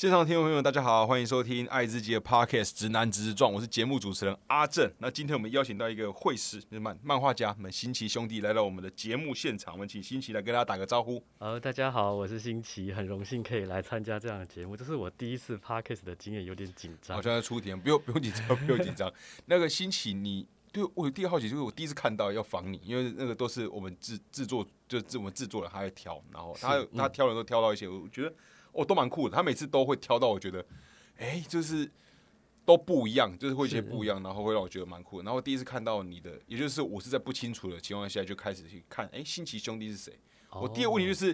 线上听众朋友们，大家好，欢迎收听爱自己的 Podcast《直男直撞》，我是节目主持人阿正。那今天我们邀请到一个绘师，就是漫漫画家们新奇兄弟来到我们的节目现场，我们请新奇来跟大家打个招呼。呃，大家好，我是新奇，很荣幸可以来参加这样的节目，这是我第一次 Podcast 的经验，有点紧张。好像在出题，不用不用紧张，不用紧张。那个新奇，你对我有第一个好奇，就是我第一次看到要仿你，因为那个都是我们制制作，就是我们制作人他在挑，然后他他挑人都挑到一些，我觉得。哦，都蛮酷的。他每次都会挑到，我觉得，哎，就是都不一样，就是会一些不一样，然后会让我觉得蛮酷的。然后第一次看到你的，也就是我是在不清楚的情况下就开始去看，哎，新奇兄弟是谁？我第二个问题就是，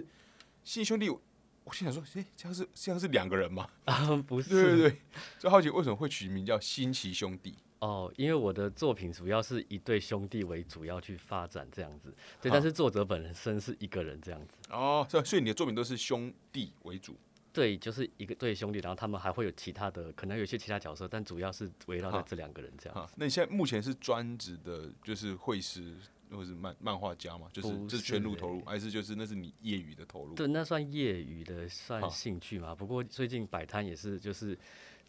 新奇兄弟，我心想说，哎，这样是这样是两个人吗？啊，不是，对对对，就好奇为什么会取名叫新奇兄弟？哦，因为我的作品主要是以对兄弟为主要去发展这样子，对，但是作者本身是一个人这样子。哦，所以你的作品都是兄弟为主。对，就是一个对兄弟，然后他们还会有其他的，可能有些其他角色，但主要是围绕在这两个人这样。那你现在目前是专职的，就是绘师或是漫漫画家嘛？就是就是全路投入，还是就是那是你业余的投入？对，那算业余的，算兴趣嘛。不过最近摆摊也是，就是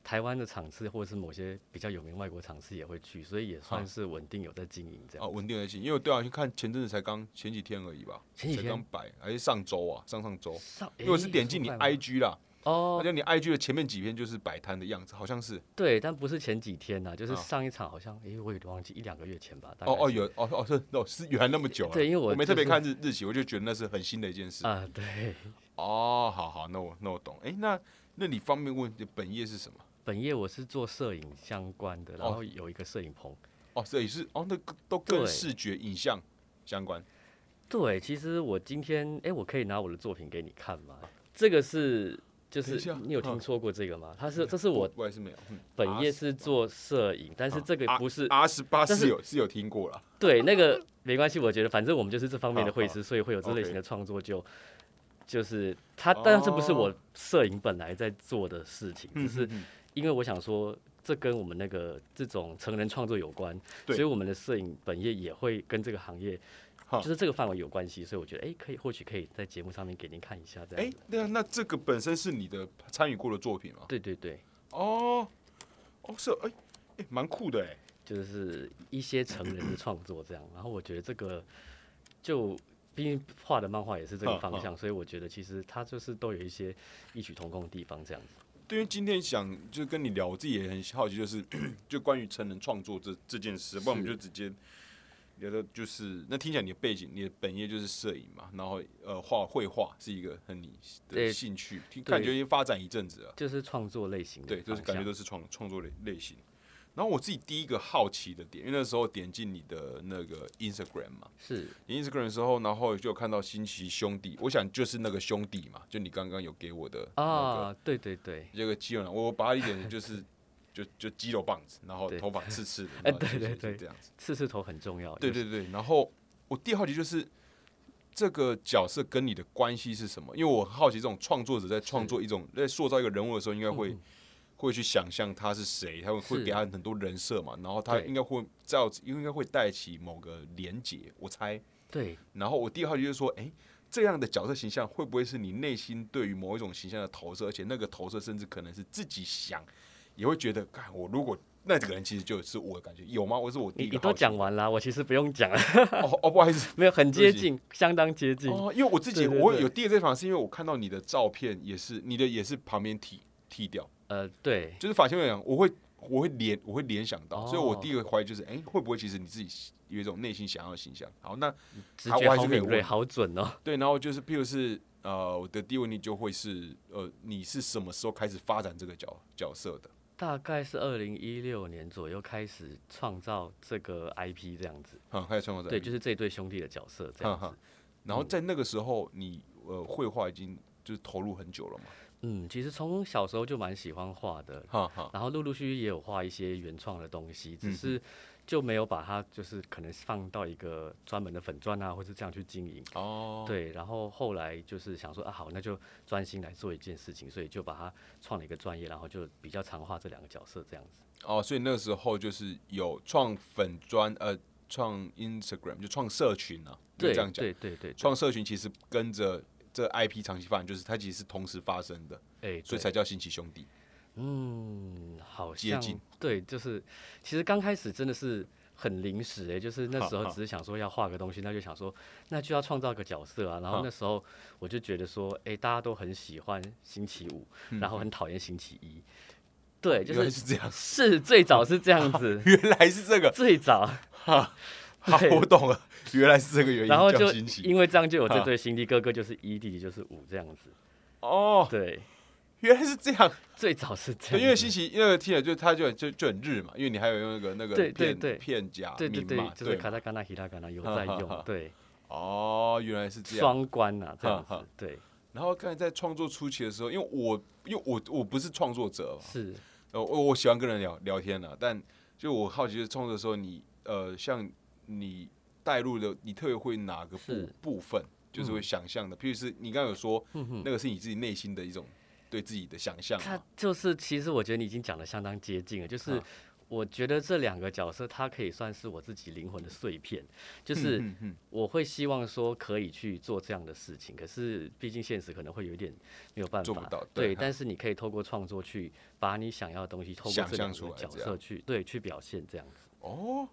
台湾的场次或者是某些比较有名外国场次也会去，所以也算是稳定有在经营这样。哦，稳定在经营，因为对啊，去看前阵子才刚前几天而已吧？前几天刚摆还是上周啊？上上周？上，因为是点进你 IG 啦。哦，就你 IG 的前面几篇就是摆摊的样子，好像是。对，但不是前几天呐，就是上一场好像，哎，我有点忘记一两个月前吧。哦哦，有哦哦是哦是原来那么久。对，因为我没特别看日日期，我就觉得那是很新的一件事。啊，对。哦，好好，那我那我懂。哎，那那你方便问本业是什么？本业我是做摄影相关的，然后有一个摄影棚。哦，摄影师哦，那都跟视觉影像相关。对，其实我今天哎，我可以拿我的作品给你看吗？这个是。就是你有听说过这个吗？他是这是我我也是没有。本业是做摄影，但是这个不是 R 十八是有是有听过了。对，那个没关系，我觉得反正我们就是这方面的会师，所以会有这类型的创作。就就是他，但是这不是我摄影本来在做的事情，只是因为我想说，这跟我们那个这种成人创作有关，所以我们的摄影本业也会跟这个行业。就是这个范围有关系，所以我觉得，哎，可以，或许可以在节目上面给您看一下，这样。哎，那那这个本身是你的参与过的作品吗？对对对。哦，哦是，哎哎，蛮酷的哎。就是一些成人的创作这样，然后我觉得这个就毕竟画的漫画也是这个方向，所以我觉得其实它就是都有一些异曲同工的地方这样子。对于今天想就是跟你聊，我自己也很好奇，就是 就关于成人创作这这件事，不然我们就直接。聊的就是那听起来你的背景，你的本业就是摄影嘛，然后呃画绘画是一个很你的兴趣，感觉已经发展一阵子了，就是创作类型，对，就是感觉都是创创作类类型。然后我自己第一个好奇的点，因为那时候点进你的那个 Instagram 嘛，是。Instagram 的时候，然后就看到新奇兄弟，我想就是那个兄弟嘛，就你刚刚有给我的啊，对对对，这个肌肉男，我把它一点就是。就就肌肉棒子，然后头发刺刺的，哎，对对对，这样子，刺刺头很重要。对对对，然后我第二好奇就是这个角色跟你的关系是什么？因为我很好奇这种创作者在创作一种在塑造一个人物的时候，应该会会去想象他是谁，他会会给他很多人设嘛，然后他应该会造，应该会带起某个连结，我猜。对。然后我第二好奇就是说，哎，这样的角色形象会不会是你内心对于某一种形象的投射？而且那个投射甚至可能是自己想。也会觉得，看我如果那这个人其实就是我的感觉，有吗？我是我第一个。你都讲完了，我其实不用讲了。哦哦，不好意思，没有很接近，相当接近。哦，因为我自己我有第二这方是因为我看到你的照片也是你的也是旁边剃剃掉。呃，对，就是发型来讲，我会我会联我会联想到，所以我第一个怀疑就是，哎，会不会其实你自己有一种内心想要的形象？好，那直觉好敏锐，好准哦。对，然后就是，譬如是呃，我的第一个问题就会是，呃，你是什么时候开始发展这个角角色的？大概是二零一六年左右开始创造这个 IP 这样子，嗯，开始创造对，就是这对兄弟的角色这样子。然后在那个时候，你呃绘画已经就是投入很久了嘛？嗯，其实从小时候就蛮喜欢画的，然后陆陆续续也有画一些原创的东西，只是。就没有把它就是可能放到一个专门的粉砖啊，或是这样去经营哦。对，然后后来就是想说啊，好，那就专心来做一件事情，所以就把它创了一个专业，然后就比较常画这两个角色这样子。哦，所以那个时候就是有创粉砖，呃，创 Instagram 就创社群啊，对，这样讲，对对对，创社群其实跟着。这 IP 长期发展，就是它其实是同时发生的，哎，所以才叫星奇兄弟。嗯，好像接近。对，就是其实刚开始真的是很临时哎、就是那时候只是想说要画个东西，那就想说那就要创造个角色啊。然后那时候我就觉得说，哎、大家都很喜欢星期五，然后很讨厌星期一。对，就是是这样，是最早是这样子，原来是这个，最早，哈，好，对。我懂了，原来是这个原因。然后就因为这样就有这对兄弟，哥哥就是一，弟弟就是五这样子。哦，对，原来是这样。最早是这，样，因为星期那个听了就他就就就很日嘛，因为你还有用那个那个片对对对。片假对对对名嘛，，就是卡塔卡纳、希拉卡纳有在用，对，哦，原来是这样。双关啊，这样子，对，然后刚才在创作初期的时候，因为我因为我我不是创作者嘛，是。呃，我我喜欢跟人聊聊天的，但就我好奇的创作的时候，你呃，像你带入的，你特别会哪个部部分，就是会想象的？譬如是你刚刚有说，那个是你自己内心的一种对自己的想象他？就是，其实我觉得你已经讲的相当接近了，就是啊我觉得这两个角色，它可以算是我自己灵魂的碎片，就是我会希望说可以去做这样的事情，可是毕竟现实可能会有一点没有办法。做不到对对，但是你可以透过创作去把你想要的东西，透过想这两象出来个角色去对去表现这样子。哦，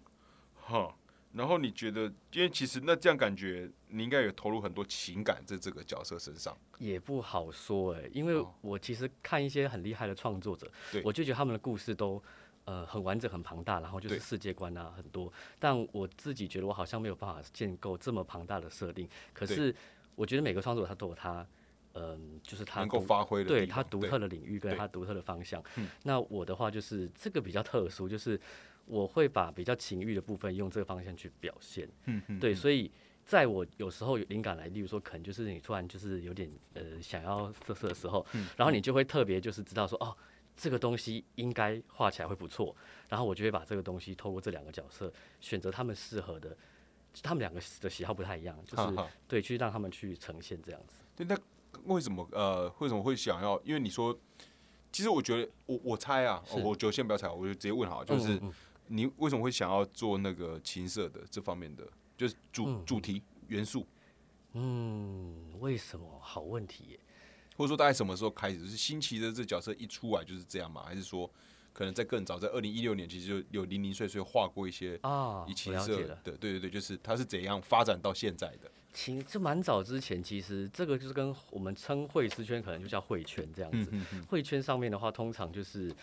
哈。然后你觉得，因为其实那这样感觉，你应该有投入很多情感在这个角色身上。也不好说哎、因为哦我其实看一些很厉害的创作者对，我就觉得他们的故事都呃很完整、很庞大，然后就是世界观啊很多。但我自己觉得我好像没有办法建构这么庞大的设定。可是我觉得每个创作者他都有他嗯、就是他能够发挥的对他独特的领域跟他独特的方向嗯。那我的话就是这个比较特殊，就是我会把比较情欲的部分用这个方向去表现。嗯嗯对，所以在我有时候有灵感来，例如说，可能就是你突然就是有点呃想要色色的时候，嗯然后你就会特别就是知道说，哦，这个东西应该画起来会不错，然后我就会把这个东西透过这两个角色选择他们适合的，他们两个的喜好不太一样，就是对，去让他们去呈现这样子。对，那为什么呃，为什么会想要？因为你说，其实我觉得，我我猜啊，是我就先不要猜，我就直接问好了，就是你为什么会想要做那个琴色的这方面的，就是主、嗯主题元素，嗯，为什么？好问题耶。或者说大概什么时候开始？是新奇的这角色一出来就是这样吗？还是说可能在更早，在二零一六年其实就有零零碎碎画过一些啊，以我了情色的。，对对对，就是它是怎样发展到现在的？琴这蛮早之前，其实这个就是跟我们称会师圈，可能就叫会圈这样子。嗯嗯会圈上面的话，通常就是，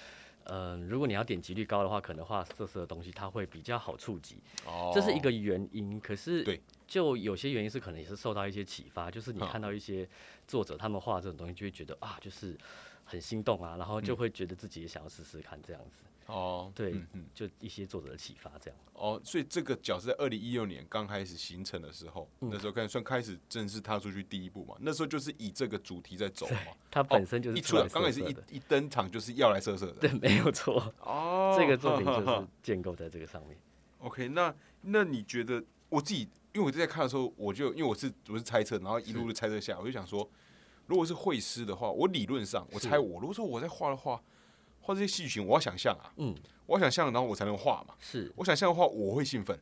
嗯、如果你要点击率高的话，可能画色色的东西，它会比较好触及，哦，这是一个原因。可是，对，就有些原因是可能也是受到一些启发，就是你看到一些作者他们画这种东西，就会觉得啊，就是很心动啊，然后嗯就会觉得自己也想要试试看这样子。哦，对嗯嗯就一些作者的启发这样。哦，所以这个角是在二零一六年刚开始形成的时候，嗯那时候开算开始正式踏出去第一步嘛，那时候就是以这个主题在走嘛。它本身就是哦一出来，刚开始一一登场就是要来色色的。对，没有错。哦，这个作品就是建构在这个上面。OK，那那你觉得我自己，因为我在看的时候，我就因为我是我是猜测，然后一路的猜测下，我就想说，如果是会师的话，我理论上我猜我，如果说我在画的话，画这些戏剧群，我要想象啊，嗯，我要想象，然后我才能画嘛。是我想象的话，我会兴奋，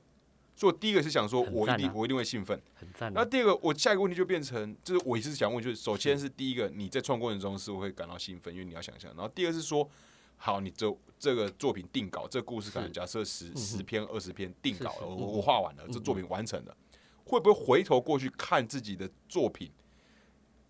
所以我第一个是想说，我一定我一定会兴奋。很赞啊。那第二个，我下一个问题就变成，就是我也是想问，就是首先是第一个，你在创作过程中是会感到兴奋，因为你要想象。然后第二是说，好，你这这个作品定稿，这个故事可能假设十十篇二十篇定稿了，我我画完了，这作品完成了，会不会回头过去看自己的作品？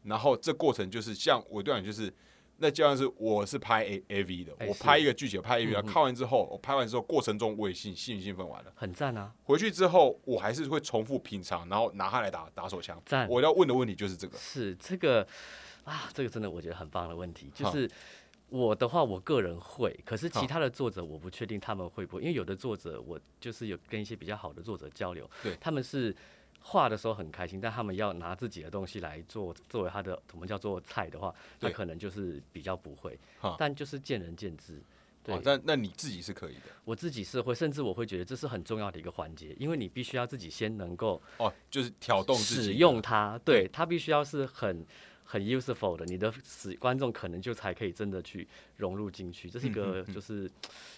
然后这过程就是像我对你就是。那就像是我是拍 A A V 的，我拍一个剧情，拍 A V，、看完之后，我拍完之后过程中我也兴兴兴奋完了。很赞啊，回去之后，我还是会重复品尝，然后拿它来打打手枪。赞我要问的问题就是这个。是这个啊，这个真的我觉得很棒的问题。就是我的话，我个人会，可是其他的作者我不确定他们会不会，因为有的作者我就是有跟一些比较好的作者交流，对他们是。画的时候很开心，但他们要拿自己的东西来做作为他的我们叫做菜的话，他可能就是比较不会，但就是见仁见智。对哦，，但那你自己是可以的我自己是会，甚至我会觉得这是很重要的一个环节，因为你必须要自己先能够哦，就是挑动自己使用它，对对它必须要是很很 useful 的，你的使观众可能就才可以真的去融入进去。这是一个嗯嗯嗯就是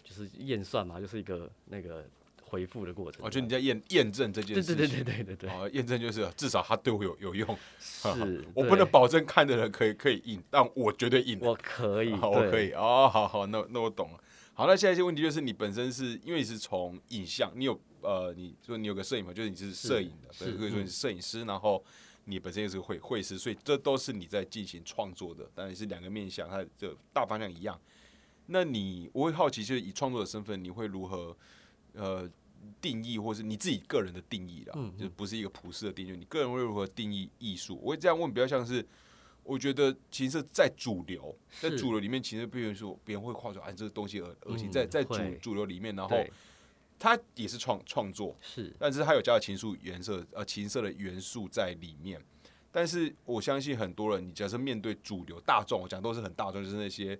就是验算嘛，就是一个那个回复的过程。我觉得你在验验证这件事情，对对对对对对对。哦，验证就是至少他对我有有用。是，我不能保证看的人可以可以印，但我绝对印。我可以，我可以。哦，好好，那那我懂了。好，那下一些问题就是你本身是因为你是从影像，你有呃，你说你有个摄影嘛，就是你是摄影的，所以可以说你是摄影师，然后你本身也是个绘绘师，所以这都是你在进行创作的，当然是两个面向，它的大方向一样。那你我会好奇，就是以创作的身份，你会如何呃定义，或是你自己个人的定义啦？嗯，就不是一个普世的定义，你个人会如何定义艺术？我会这样问，比较像是。我觉得其实，在主流，在主流里面，其实比如说别人会画出哎，这个东西恶恶心，在在主主流里面，然后它也是创创作，是，但是它有加了情愫颜色呃情色的元素在里面。但是我相信很多人，你假设面对主流大众，我讲都是很大众，就是那些。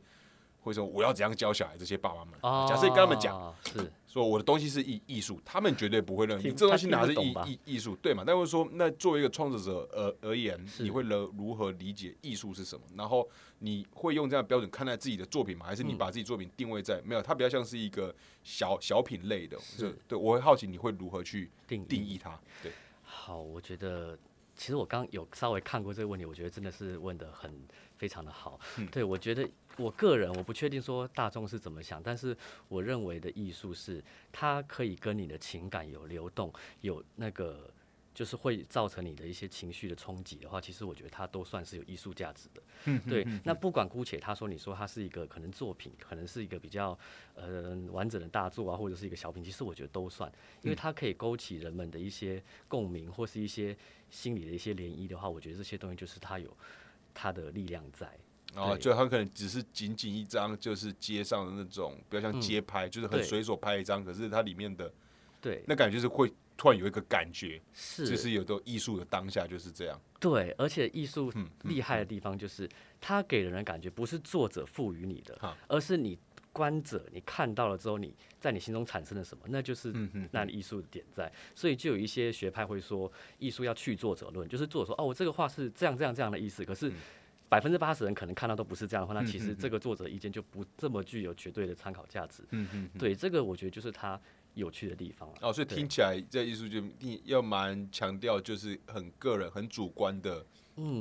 会说我要怎样教小孩？这些爸爸们，假设跟他们讲，是说我的东西是艺艺术，他们绝对不会认为你这东西哪是艺艺艺术，对嘛？但会说，那作为一个创作者而而言，你会如如何理解艺术是什么？然后你会用这样的标准看待自己的作品吗？还是你把自己作品定位在没有？它比较像是一个小小品类的，是对，我会好奇你会如何去定定义它？对，好，我觉得其实我刚有稍微看过这个问题，我觉得真的是问的很非常的好。对我觉得。我个人我不确定说大众是怎么想，但是我认为的艺术是它可以跟你的情感有流动，有那个就是会造成你的一些情绪的冲击的话，其实我觉得它都算是有艺术价值的。嗯，对。那不管姑且他说你说它是一个可能作品，可能是一个比较呃完整的大作啊，或者是一个小品，其实我觉得都算，因为它可以勾起人们的一些共鸣或是一些心理的一些涟漪的话，我觉得这些东西就是它有它的力量在。然后就很可能只是仅仅一张，就是街上的那种，比较像街拍，就是很随手拍一张。可是它里面的，对，那感觉就是会突然有一个感觉，是，就是有的艺术的当下就是这样。对，而且艺术厉害的地方就是它给人的感觉不是作者赋予你的，而是你观者你看到了之后，你在你心中产生了什么，那就是那艺术的点在。所以就有一些学派会说，艺术要去作者论，就是作者说哦，我这个画是这样这样这样的意思，可是。百分之八十人可能看到都不是这样的话，那其实这个作者意见就不这么具有绝对的参考价值。嗯嗯，对，这个我觉得就是他有趣的地方了。哦，所以听起来这艺术就要蛮强调，就是很个人、很主观的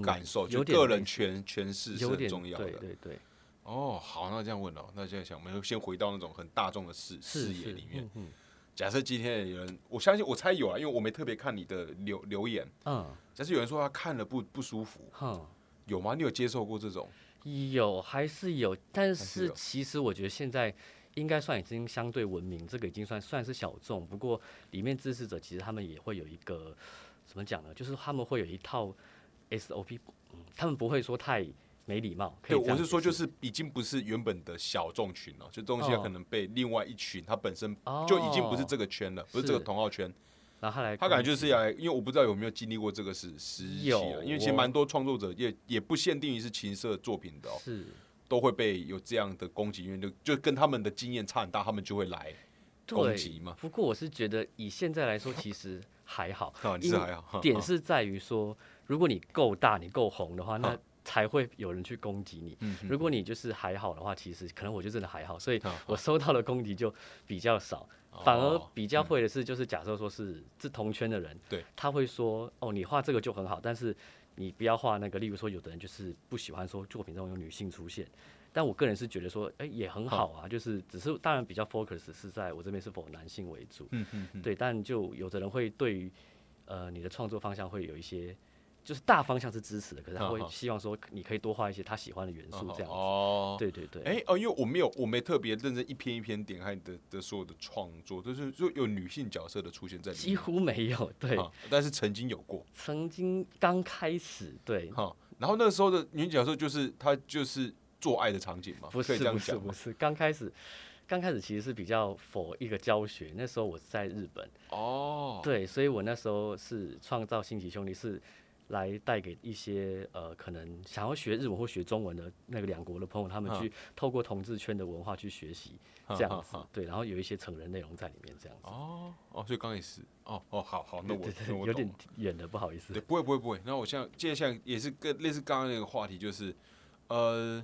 感受，就个人诠诠释是很重要的。对对对。哦，好，那这样问哦，那现在想，我们先回到那种很大众的视视野里面。嗯。假设今天有人，我相信我猜有啊，因为我没特别看你的留留言。嗯。假设有人说他看了不不舒服。哼。有吗？你有接受过这种？有还是有？但是其实我觉得现在应该算已经相对文明，这个已经算算是小众。不过里面支持者其实他们也会有一个怎么讲呢？就是他们会有一套 SOP，嗯，他们不会说太没礼貌。对，我是说就是已经不是原本的小众群了，就东西可能被另外一群，他本身就已经不是这个圈了，不是这个同号圈。然后他来，他感觉就是要来，因为我不知道有没有经历过这个时时期啊。因为其实蛮多创作者也也不限定于是情色作品的，是都会被有这样的攻击，因为就就跟他们的经验差很大，他们就会来攻击嘛。不过我是觉得以现在来说，其实还好，是还好。点是在于说，如果你够大，你够红的话，那才会有人去攻击你。如果你就是还好的话，其实可能我就真的还好，所以我收到的攻击就比较少。反而比较会的是，就是假设说是是同圈的人，对，他会说哦，你画这个就很好，但是你不要画那个。例如说，有的人就是不喜欢说作品中有女性出现，但我个人是觉得说，哎，也很好啊，就是只是当然比较 focus 是在我这边是否男性为主，嗯嗯，对，但就有的人会对于呃你的创作方向会有一些。就是大方向是支持的，可是他会希望说你可以多画一些他喜欢的元素这样子。哦，对对对。哎哦，因为我没有，我没特别认真一篇一篇点开你的的所有的创作，就是就有女性角色的出现在里面。几乎没有，对。但是曾经有过。曾经刚开始，对。哈，然后那时候的女角色就是她就是做爱的场景嘛？不是不是不是，刚开始刚开始其实是比较否一个教学。那时候我在日本。哦。对，所以我那时候是创造新奇兄弟是。来带给一些呃，可能想要学日文或学中文的那个两国的朋友，他们去透过同志圈的文化去学习这样子，对，然后有一些成人内容在里面这样子。哦哦，所以刚也是，哦哦，好好，那我有点远的，不好意思。对，不会不会不会。那我像接下来也是跟类似刚刚那个话题，就是呃，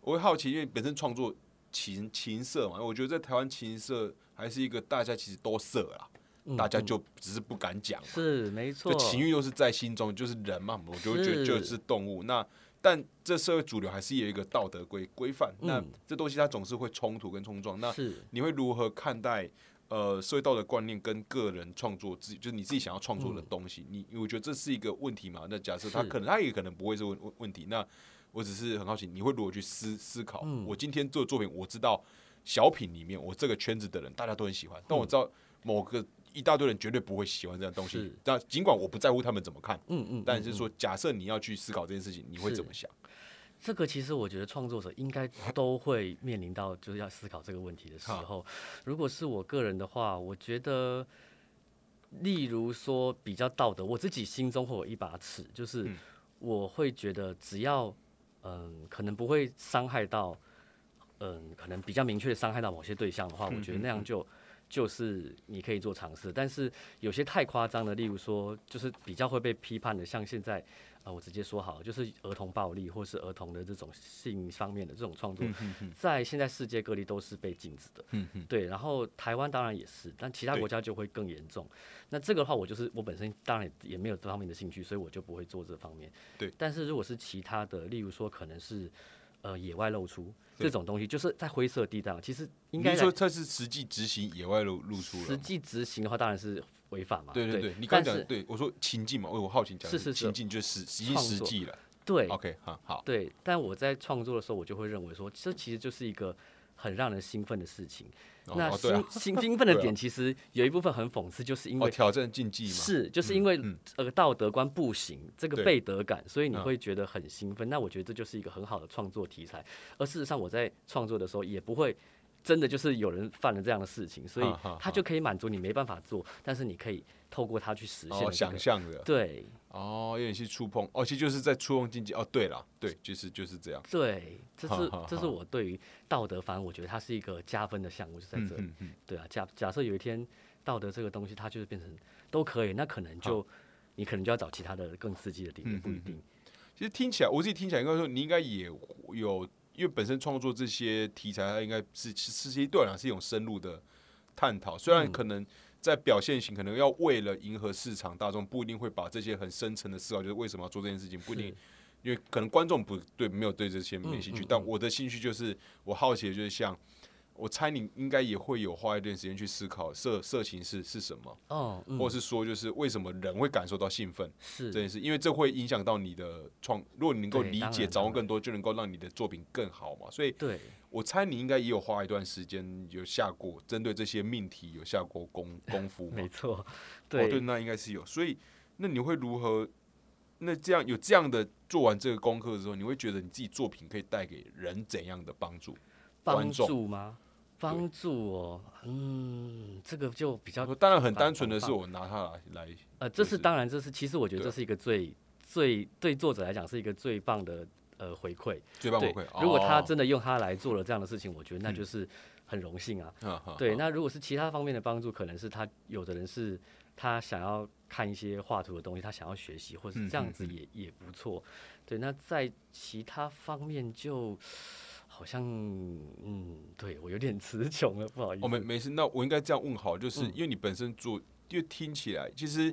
我会好奇，因为本身创作情情色嘛，我觉得在台湾情色还是一个大家其实都色啦，大家就只是不敢讲。是没错，就情欲又是在心中，就是人嘛，我就会觉得就是动物。那但这社会主流还是有一个道德规规范，那这东西它总是会冲突跟冲撞。那你会如何看待呃社会道德观念跟个人创作自己，就是你自己想要创作的东西？你我觉得这是一个问题嘛？那假设他可能他也可能不会是问问题。那我只是很好奇，你会如何去思思考？我今天做的作品，我知道小品里面我这个圈子的人大家都很喜欢，但我知道某个一大堆人绝对不会喜欢这样东西。但尽管我不在乎他们怎么看，嗯嗯，但是说假设你要去思考这件事情，你会怎么想？这个其实我觉得创作者应该都会面临到就是要思考这个问题的时候。如果是我个人的话，我觉得，例如说比较道德，我自己心中会有一把尺，就是我会觉得只要。嗯，可能不会伤害到，嗯，可能比较明确的伤害到某些对象的话，我觉得那样就就是你可以做尝试。但是有些太夸张的，例如说，就是比较会被批判的，像现在。啊，我直接说好，就是儿童暴力或是儿童的这种性方面的这种创作，在现在世界各地都是被禁止的。嗯对，然后台湾当然也是，但其他国家就会更严重。那这个的话，我就是我本身当然也没有这方面的兴趣，所以我就不会做这方面。对。但是如果是其他的，例如说可能是呃野外露出这种东西，就是在灰色地带，其实应该说它是实际执行野外露露出。实际执行的话，当然是。违法嘛？对对对，你刚讲对我说情境嘛，我我好奇讲是是情境就是实实际了。对，OK，好好。对，但我在创作的时候，我就会认为说，这其实就是一个很让人兴奋的事情。那兴兴兴奋的 点，其实有一部分很讽刺，就是因为挑战禁忌嘛。是，就是因为呃道德观不行，这个背德感，所以你会觉得很兴奋。那我觉得这就是一个很好的创作题材。而事实上，我在创作的时候也不会。真的就是有人犯了这样的事情，所以他就可以满足你没办法做，但是你可以透过他去实现想象的。对，哦，有点去触碰，哦，其实就是在触碰禁忌。哦，对了，对，就是就是这样。对，这是这是我对于道德，反正我觉得它是一个加分的项目，就在这里。对啊，假假设有一天道德这个东西它就是变成都可以，那可能就你可能就要找其他的更刺激的地方，不一定。其实听起来，我自己听起来应该说，你应该也有。因为本身创作这些题材，它应该是其实对我来讲是一种深入的探讨。虽然可能在表现型，可能要为了迎合市场大众，不一定会把这些很深层的思考，就是为什么要做这件事情，不一定，因为可能观众不对，没有对这些没兴趣。但我的兴趣就是，我好奇的就是像。我猜你应该也会有花一段时间去思考色色情是是什么，哦，或者是说就是为什么人会感受到兴奋是这件事，因为这会影响到你的创，如果你能够理解掌握更多，就能够让你的作品更好嘛。所以，对，我猜你应该也有花一段时间有下过针对这些命题有下过功功夫，没错，对对，那应该是有。所以，那你会如何？那这样有这样的做完这个功课之后，你会觉得你自己作品可以带给人怎样的帮助？帮助吗？帮助我，嗯，这个就比较当然很单纯的是我拿它来来，呃，这是当然，这是其实我觉得这是一个最最对作者来讲是一个最棒的呃回馈，最棒回馈。如果他真的用它来做了这样的事情，我觉得那就是很荣幸啊。对，那如果是其他方面的帮助，可能是他有的人是他想要看一些画图的东西，他想要学习，或者是这样子也也不错。对，那在其他方面就。好像，嗯，对我有点词穷了，不好意思。哦没没事，那我应该这样问好，就是因为你本身做，因为听起来其实，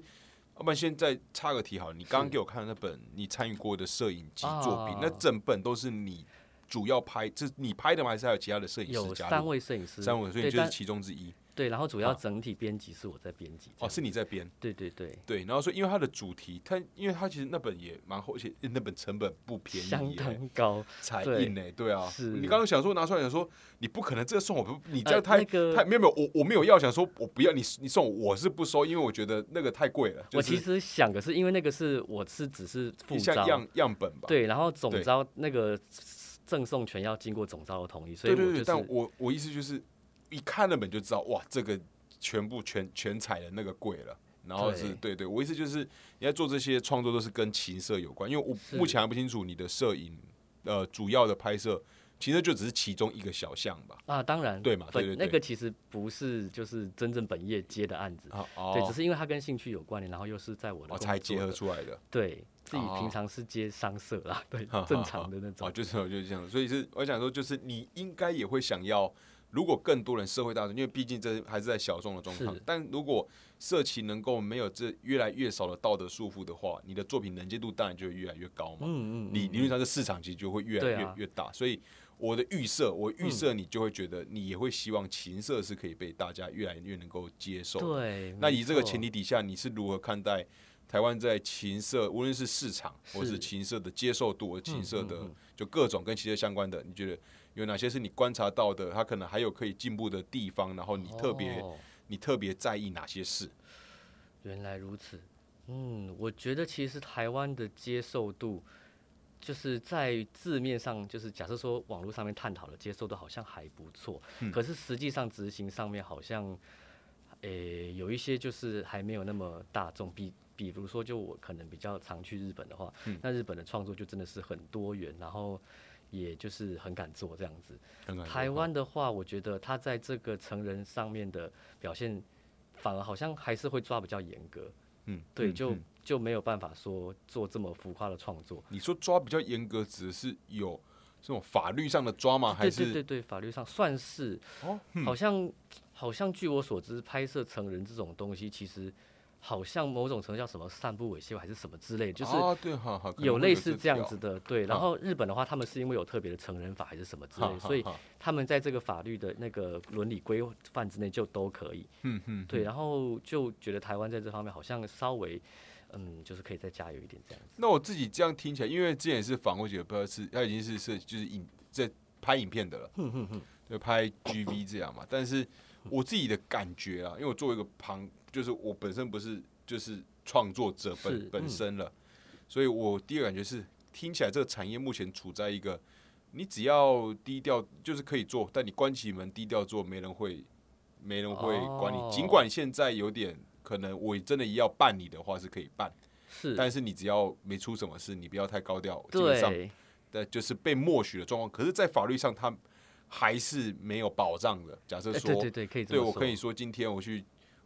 要不然现在插个题好，你刚刚给我看的那本你参与过的摄影集作品，那整本都是你主要拍，这你拍的吗？还是还有其他的摄影师？有三位摄影师，三位，所以就是其中之一。对，然后主要整体编辑是我在编辑。哦，是你在编？对对对对。然后说，因为它的主题，它因为它其实那本也蛮厚，而且那本成本不便宜，相当高，彩印呢？对啊。是。你刚刚想说拿出来想说，你不可能这个送我不，你这样太太没有没有，我我没有要想说我不要你你送我，我是不收，因为我觉得那个太贵了。我其实想的是，因为那个是我是只是附招样样本吧。对，然后总招那个赠送权要经过总招的同意，所以对对对。但我我意思就是，一看那本就知道，哇，这个。全部全全彩的那个贵了，然后是对对，我意思就是你在做这些创作都是跟情色有关，因为我目前还不清楚你的摄影呃主要的拍摄，其实就只是其中一个小项吧。啊，当然对嘛，对对，那个其实不是就是真正本业接的案子，对，只是因为它跟兴趣有关联，然后又是在我的才结合出来的，对自己平常是接商社啦，对，正常的那种，哦就是就是这样，所以是我想说，就是你应该也会想要。如果更多人社会大众，因为毕竟这还是在小众的状况是，但如果色情能够没有这越来越少的道德束缚的话，你的作品能见度当然就会越来越高嘛。嗯嗯，理理论上，这市场其实就会越来越、越大。所以我的预设，我预设你就会觉得，你也会希望情色是可以被大家越来越能够接受。对，那以这个前提底下，你是如何看待台湾在情色，无论是市场或是是。情色的接受度，和情色的、嗯嗯。就各种跟情色相关的，你觉得有哪些是你观察到的？他可能还有可以进步的地方，然后你特别、哦你特别在意哪些事？原来如此，嗯，我觉得其实台湾的接受度，就是在字面上，就是假设说网络上面探讨的接受度好像还不错，嗯可是实际上执行上面好像，诶、有一些就是还没有那么大众。比比如说，就我可能比较常去日本的话，嗯那日本的创作就真的是很多元，然后也就是很敢做这样子。台湾的话，我觉得他在这个成人上面的表现，反而好像还是会抓比较严格。嗯，对，嗯就嗯就没有办法说做这么浮夸的创作。你说抓比较严格，指的是有这种法律上的抓吗？还是对对对，法律上算是，哦，嗯好像好像据我所知，拍摄成人这种东西，其实好像某种程度叫什么散布猥亵还是什么之类，就是有类似这样子的。对，然后日本的话，他们是因为有特别的成人法还是什么之类，所以他们在这个法律的那个伦理规范之内就都可以。嗯嗯，对，然后就觉得台湾在这方面好像稍微，嗯，就是可以再加油一点这样子。那我自己这样听起来，因为之前也是访过几个，不知道是他已经是是就是影在拍影片的了，就拍 GV 这样嘛。但是我自己的感觉啊，因为我作为一个旁，就是我本身不是就是创作者本本身了，所以我第一个感觉是，听起来这个产业目前处在一个，你只要低调就是可以做，但你关起门低调做，没人会没人会管你。哦尽管现在有点可能，我真的要办你的话是可以办。是，但是你只要没出什么事，你不要太高调，基本上对，的就是被默许的状况。可是，在法律上，它还是没有保障的。假设哎说，对对对，可以这么说。对我可以说，今天我去，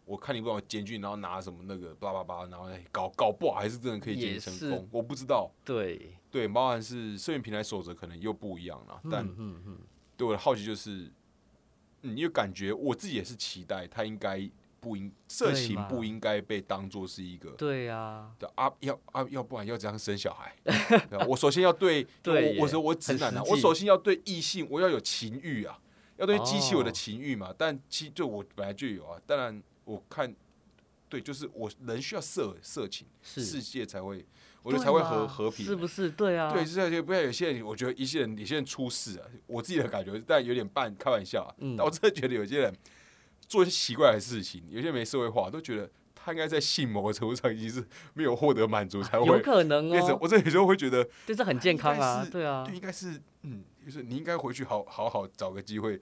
我看你不管检举，然后拿什么那个叭叭叭，然后哎搞搞不好还是真的可以检举成功，我不知道。对，对，包含是摄影平台守则可能又不一样了，但嗯嗯嗯，对我的好奇就是，嗯，因为感觉我自己也是期待他应该不应色情不应该被当做是一个对呀，对啊，要啊，要不然要怎样生小孩？我首先要对，对我我说我直男啊，我首先要对异性，我要有情欲啊，要对激起我的哦情欲嘛。但其就我本来就有啊，当然我看，对，就是我人需要色色情，世，界才会，我觉得才会和和平。是不是？对啊，对，是而且不要有些人，我觉得一些人，有些人出事啊，我自己的感觉，但有点半开玩笑啊。嗯但我真的觉得有些人做一些奇怪的事情，有些没社会化，都觉得他应该在性某个程度上已经是没有获得满足才会有可能变成。哦，我这有时候会觉得，对，这很健康啊，对啊对，，应该是嗯，就是你应该回去好好好找个机会，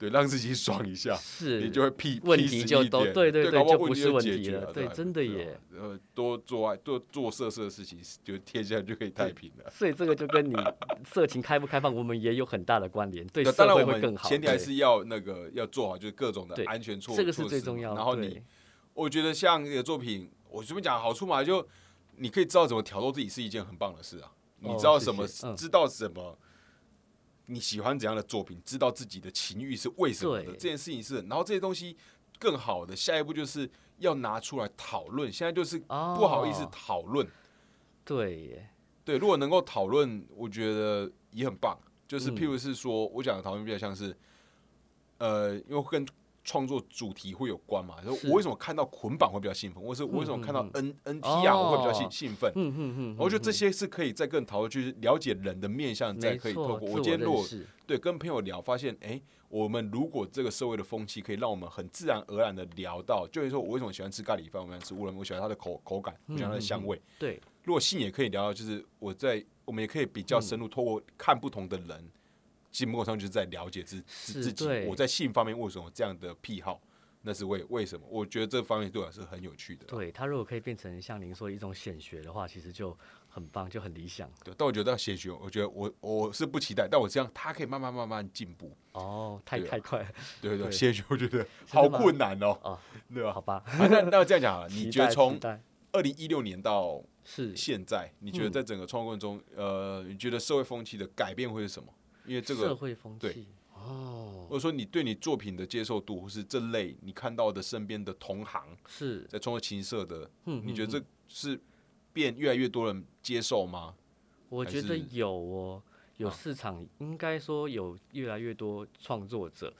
对，让自己爽一下，是，你就会屁问题就都对对对，就不是题问题了，对，真的对啊耶。呃，多做爱，多做色色的事情，就天下就可以太平了。所以这个就跟你 色情开不开放，我们也有很大的关联，对当然我们。前提还是要那个要做好，就是各种的安全措这个是最重要的。然后你，我觉得像你的作品，我随便讲好处嘛，就你可以知道怎么挑逗自己是一件很棒的事啊。你知道什么？知道什么？你喜欢怎样的作品？知道自己的情欲是为什么的？这件事情是，然后这些东西更好的下一步就是要拿出来讨论。现在就是不好意思哦讨论。对耶，对，如果能够讨论，我觉得也很棒。就是嗯譬如是说，我讲的讨论比较像是，呃，因为跟创作主题会有关嘛。就是。我为什么看到捆绑会比较兴奋，或是我为什么看到嗯 N N T R 我会比较兴哦。兴奋？嗯嗯嗯，我觉得这嗯些是可以再更讨论，就是了解人的面相，再可以透过我今天如果对跟朋友聊，发现哎、诶我们如果这个社会的风气可以让我们很自然而然的聊到，就是说我为什么喜欢吃咖喱饭，我喜欢吃乌龙，我喜欢它的口口感，我喜欢它的香味。对，如果性也可以聊到，就是我在我们也可以比较深入，透过看不同的人，其实某种上就是在了解自自己我在性方面为什么这样的癖好，那是为为什么？我觉得这方面对我来说是很有趣的。对他如果可以变成像您说的一种显学的话，其实就很棒，就很理想。对，但我觉得要写学，我觉得我我是不期待，但我这样他可以慢慢慢慢进步。哦，太啊太快了，对对，对写学我觉得好困难哦，哦，对吧？好吧。啊那那这样讲好了，你觉得从二零一六年到是现在，你觉得嗯在整个创作过程中，呃，你觉得社会风气的改变会是什么？因为这个社个会风对。气哦，或者说你对你作品的接受度，或是这类你看到的身边的同行是。在创作情色的，嗯你觉得嗯这是变越来越多人接受吗？我觉得有哦，有啊。市场，应该说有越来越多创作者，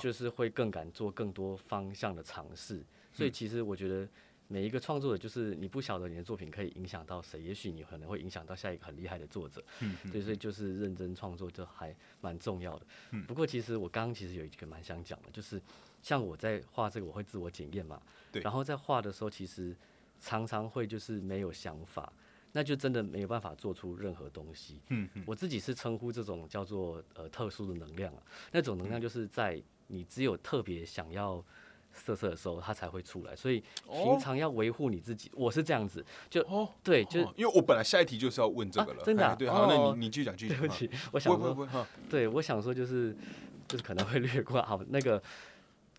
就是会更敢做更多方向的尝试。所以嗯。其实我觉得每一个创作者，就是你不晓得你的作品可以影响到谁，也许你可能会影响到下一个很厉害的作者。嗯对，所以就是认真创作，就还蛮重要的。嗯不过其实我刚刚其实有一个蛮想讲的，就是像我在画这个，我会自我检验嘛。对然后在画的时候，其实常常会就是没有想法，那就真的没有办法做出任何东西。嗯嗯我自己是称呼这种叫做呃特殊的能量啊，那种能量就是在你只有特别想要。色色的时候，它才会出来，所以平常要维护你自己，我是这样子，就哦，对，就因为我本来下一题就是要问这个了，啊真的对，好，那哦你你继续讲，继续讲，对不起，我，想说对，我想说就是就是可能会略过。好，那个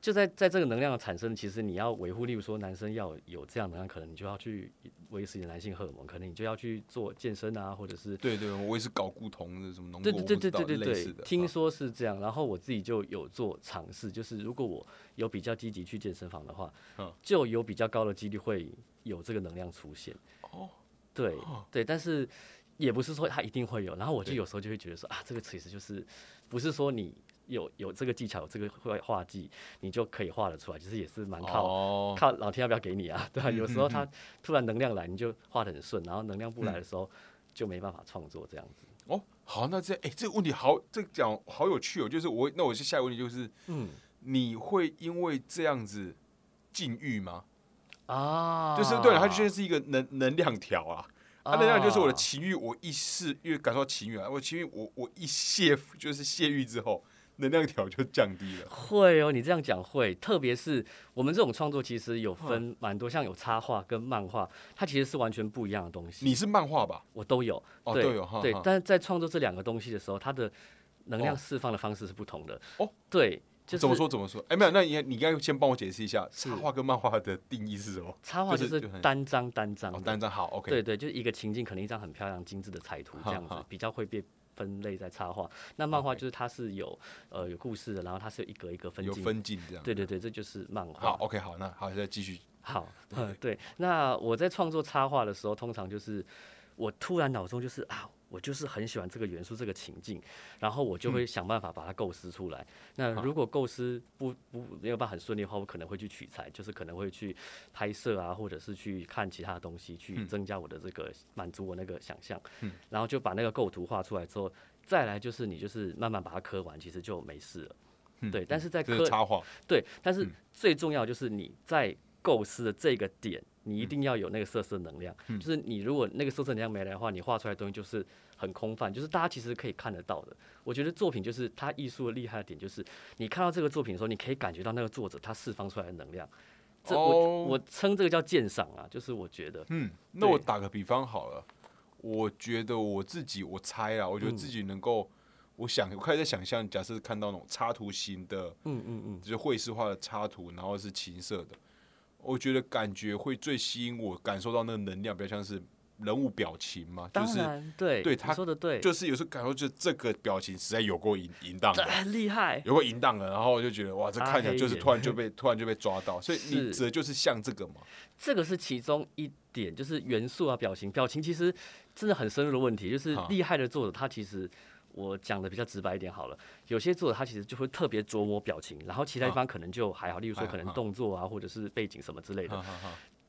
就在在这个能量的产生，其实你要维护，例如说男生要有这样能量，可能你就要去维持你的男性荷尔蒙，可能你就要去做健身啊，或者是对对，我也是搞固酮的，什么农对，对对对对对听说是这样。然后我自己就有做尝试，就是如果我有比较积极去健身房的话嗯，就有比较高的几率会有这个能量出现。哦，对哦对，但是也不是说它一定会有。然后我就有时候就会觉得说啊，这个其实就是不是说你有有这个技巧，有这个画画技，你就可以画得出来，其实也是蛮靠、哦，靠老天要不要给你啊，对吧、嗯有时候他突然能量来，你就画得很顺，然后能量不来嗯的时候就没办法创作这样子。哦，好，那这哎、这个问题好，这个讲好有趣哦。就是我，那我是下一个问题就是，嗯你会因为这样子禁欲吗？啊，就是对了，它就像是一个能能量条啊。啊能量就是我的啊情欲，我一试，因为感受到情欲啊，我情欲我我一泄，就是泄欲之后，能量条就降低了。会哦，你这样讲会，特别是我们这种创作其实有嗯分蛮多，像有插画跟漫画，它其实是完全不一样的东西。你是漫画吧？我都有，哦，对都有哈。对哈，但是在创作这两个东西的时候，它的能量哦释放的方式是不同的。哦，对，就是怎么说怎么说？哎、没有，那你你应该先帮我解释一下插画跟漫画的定义是什么？插画就是单张单张哦，单张好，OK。对对，就是一个情境，可能一张很漂亮精致的彩图这样子比较会被分类在插画。那漫画就是它是有呃有故事的，然后它是有一格一格分有。分镜这样。对对对，这就是漫画。好，OK，好，那好，再继续。好，嗯，对。那我在创作插画的时候，通常就是我突然脑中就是啊，我就是很喜欢这个元素、这个情境，然后我就会想办法把它构思出来。那如果构思不不没有办法很顺利的话，我可能会去取材，就是可能会去拍摄啊，或者是去看其他的东西，去嗯增加我的这个满足我那个想象嗯。然后就把那个构图画出来之后，再来就是你就是慢慢把它刻完，其实就没事了。嗯对，但是在刻是插画。对，但是嗯最重要就是你在构思的这个点，你一定要有那个色色能量。嗯就是你如果那个色色能量没来的话，你画出来的东西就是很空泛，就是大家其实可以看得到的。我觉得作品就是它艺术的厉害的点，就是你看到这个作品的时候，你可以感觉到那个作者他释放出来的能量。这我、哦我称这个叫鉴赏啊，就是我觉得嗯，那我打个比方好了，我觉得我自己，我猜啊，我觉得嗯自己能够，我想我开始在想象，假设看到那种插图型的，嗯嗯嗯，就是绘师画的插图，然后是情色的，我觉得感觉会最吸引我，感受到那个能量，比较像是人物表情嘛，就当是然对，对他说的对，就是有时候感受就这个表情实在有够淫淫荡的。很厉害。有过淫荡的，然后我就觉得哇，这看起来就是突然就被突然就被抓到，所以你指的就是像这个嘛？这个是其中一点，就是元素啊，表情，表情其实真的很深入的问题。就是哈厉害的作者，他其实我讲的比较直白一点好了，有些作者他其实就会特别琢磨表情，然后其他地方可能就还好，例如说可能动作啊，或者是背景什么之类的，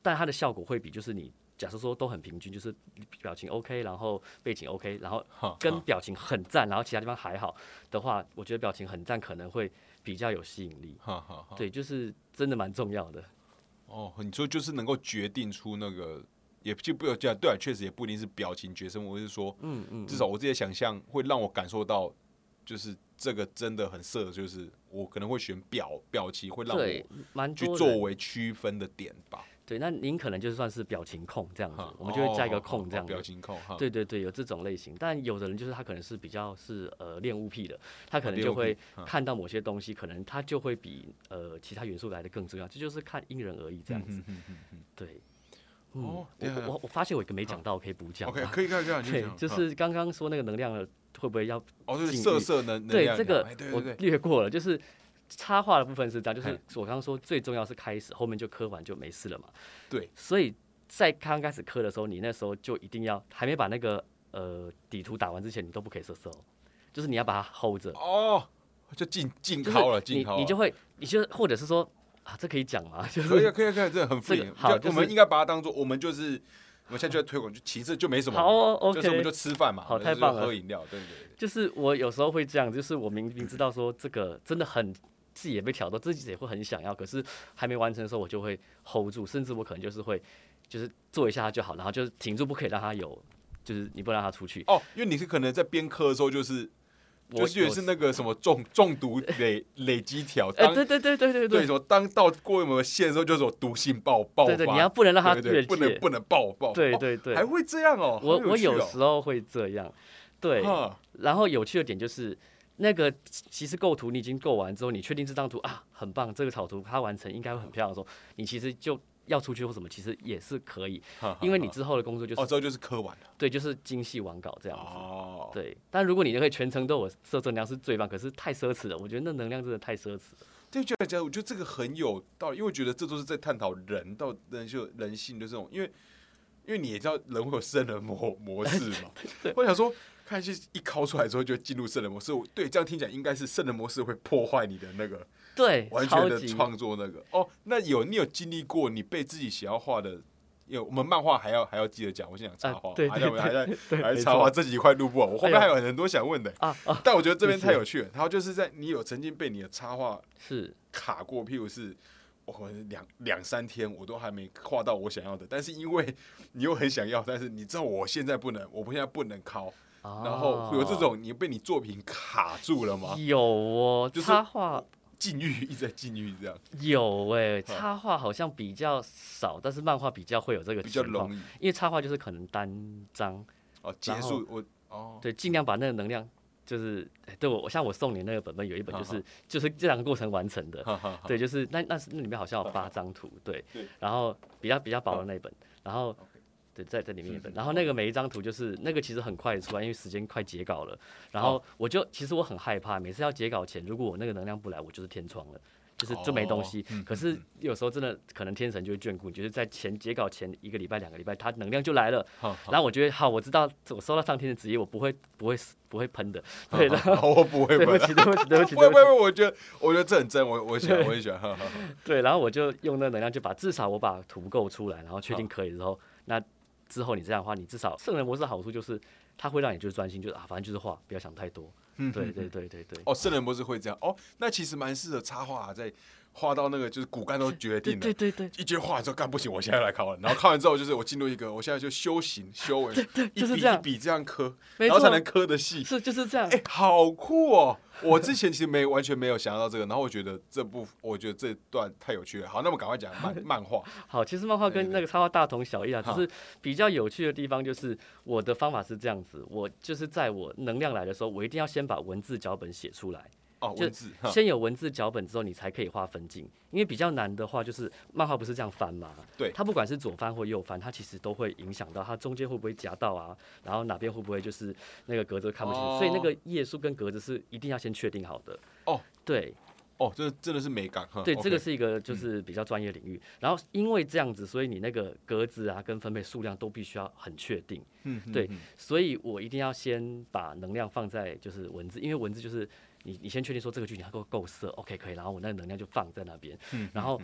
但它的效果会比就是你假设说都很平均，就是表情 OK，然后背景 OK，然后跟表情很赞，然后其他地方还好的话，我觉得表情很赞可能会比较有吸引力。对，就是真的蛮重要的。哦，你说就是能够决定出那个，也就不有这样，对啊，确实也不一定是表情决胜，我是说，嗯嗯，至少我自己的想象会让我感受到，就是这个真的很色，就是我可能会选表表情，会让我，蛮去多作为区分的点吧。对，那您可能就算是表情控这样子，我们就会加一个哦控这样子。表情控哈。对对对，有这种类型，但有的人就是他可能是比较是呃恋物癖的，他可能就会嗯看到某些东西，可能他就会比呃其他元素来的更重要，这就是看因人而异这样子。嗯嗯嗯嗯对，嗯，哦我我我发现我有一个没讲到，可以补讲，OK，可以可以可以，你对就是刚刚说那个能量的会不会要哦，就是色色能能量对这个我略过了，就是插画的部分是这样，就是我刚刚说最重要是开始，后面就磕完就没事了嘛。对，所以在刚开始磕的时候，你那时候就一定要还没把那个呃底图打完之前，你都不可以色色哦，就是你要把它 hold 着，哦，就进进就是靠了，进靠你就会，你就或者是说啊，这可以讲吗？就是可以啊可以啊可以啊，这很 free。好就是我们应该把它当做我们就是我们现在就在推广，就其实就没什么，好哦就是我们就。吃饭嘛，好就是太棒了喝饮料，对对对。就是我有时候会这样，就是我明明知道说这个真的很自己也被挑逗，自己也会很想要，可是还没完成的时候，我就会 hold 住，甚至我可能就是会就是做一下就好，然后就是停住，不可以让它有，就是你不能让它出去。哦，因为你是可能在边磕的时候，就是我就是那个什么中中毒累累积条，哎、当对对对对对对。什么当到过某个线的时候，就是有毒性爆爆发，对对，你要不能让它对对越不能界。不能爆爆，哦对对对。还会这样哦，我我有时候会这样，对。然后有趣的点就是，那个其实构图你已经构完之后，你确定这张图啊很棒，这个草图它完成应该会很漂亮的时候，你其实就要出去或什么，其实也是可以，因为你之后的工作就是、哦之后就是磕完了对，就是精细完稿这样子。哦，对，但如果你可以全程都有色色能量是最棒，可是太奢侈了，我觉得那能量真的太奢侈了。对，就来讲，我觉得这个很有道理，因为我觉得这都是在探讨人到人就人性的这种，因为因为你也知道人会有圣人模模式嘛，我想说。看戏一敲出来之后就进入圣人模式，我对，这样听起来应该是圣人模式会破坏你的那个对，完全的创作那个哦。那有你有经历过你被自己想要画的，因为我们漫画还要还要记得讲，我先讲插画，还在对还在对，还在插画这几块录不完，我后面还有很多想问的，啊啊，但我觉得这边太有趣了。然后就是在你有曾经被你的插画是卡过，譬如是我两两三天我都还没画到我想要的，但是因为你又很想要，但是你知道我现在不能，我现在不能敲，然后有这哦种你被你作品卡住了吗？有哦，就是插画禁欲一直在禁欲这样，有哎、插画好像比较少，但是漫画比较会有这个比较情况。容易。因为插画就是可能单张，哦。结束我哦，对，尽量把那个能量就是，哎对我我像我送你那个本本有一本就好是就是这两个过程完成的，对，就是那那是那里面好像有八张图，对。对，然后比较比较薄的那一本，然后对在在里面一本，然后那个每一张图就是那个其实很快出来，因为时间快截稿了，然后我就其实我很害怕，每次要截稿前，如果我那个能量不来，我就是天窗了。就是就没东西哦，嗯可是有时候真的可能天神就会眷顾你，就是在前截稿前一个礼拜、两个礼拜，它能量就来了，哈哈然后我觉得好，我知道我收到上天的旨意，我不会不会不会喷的，对的，哈哈我不会问对不起对不起 对不起不会我觉得我觉得这很真，我我喜欢我也喜欢，对，然后我就用那能量就把至少我把图构出来，然后确定可以之后，那之后你这样的话，你至少圣人模式的好处就是它会让你就是专心，就是啊，反正就是画，不要想太多，嗯对对对对对。哦，圣人模式会这样。哦，那其实蛮适合插画、啊在画到那个就是骨干都决定了，对对对，一句话之后干不行，我现在来考了，然后考完之后就是我进入一个，我现在就修行修为，一就是这样笔一笔这样刻，没错然后才能磕的细。是就是这样。哎、好酷哦！我之前其实没完全没有想到这个，然后我觉得这部我觉得这段太有趣了。好，那么赶快讲漫 漫画。好，其实漫画对对跟那个插画大同小异啊，只是比较有趣的地方就是我的方法是这样子，我就是在我能量来的时候，我一定要先把文字脚本写出来。哦，就文字，先有文字脚本之后，你才可以画分镜。因为比较难的话，就是漫画不是这样翻嘛，对它不管是左翻或右翻，它其实都会影响到它中间会不会夹到啊，然后哪边会不会就是那个格子看不清，哦所以那个页数跟格子是一定要先确定好的。哦，对哦，这真的是美感哈。对，这个是一个就是比较专业领域。然后因为这样子，所以你那个格子啊跟分配数量都必须要很确定。嗯嗯对嗯所以我一定要先把能量放在就是文字，因为文字就是你你先确定说这个剧情它够够色，OK 可以，然后我那个能量就放在那边，嗯然后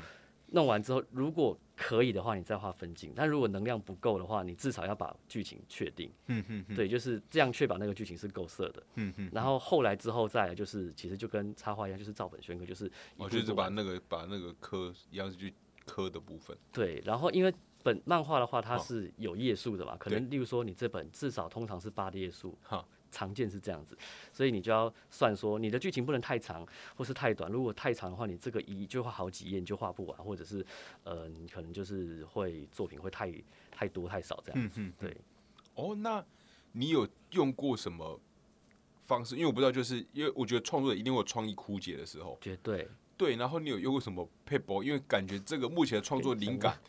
弄完之后，如果可以的话，你再画分镜；但如果能量不够的话，你至少要把剧情确定，嗯嗯嗯对，就是这样确保那个剧情是够色的。嗯嗯，然后后来之后再来就是，其实就跟插画一样，就是照本宣科，就是一我就是把那个把那个科一样是去科的部分。对，然后因为本漫画的话，它是有页数的嘛，可能例如说你这本至少通常是八的页数哈，常见是这样子，所以你就要算说你的剧情不能太长或是太短，如果太长的话，你这个一就画好几页你就画不完，或者是呃你可能就是会作品会太太多太少这样子，嗯嗯，对。哦，那你有用过什么方式？因为我不知道，就是因为我觉得创作者一定会有创意枯竭的时候。绝对对，然后你有用过什么 paper？因为感觉这个目前的创作灵感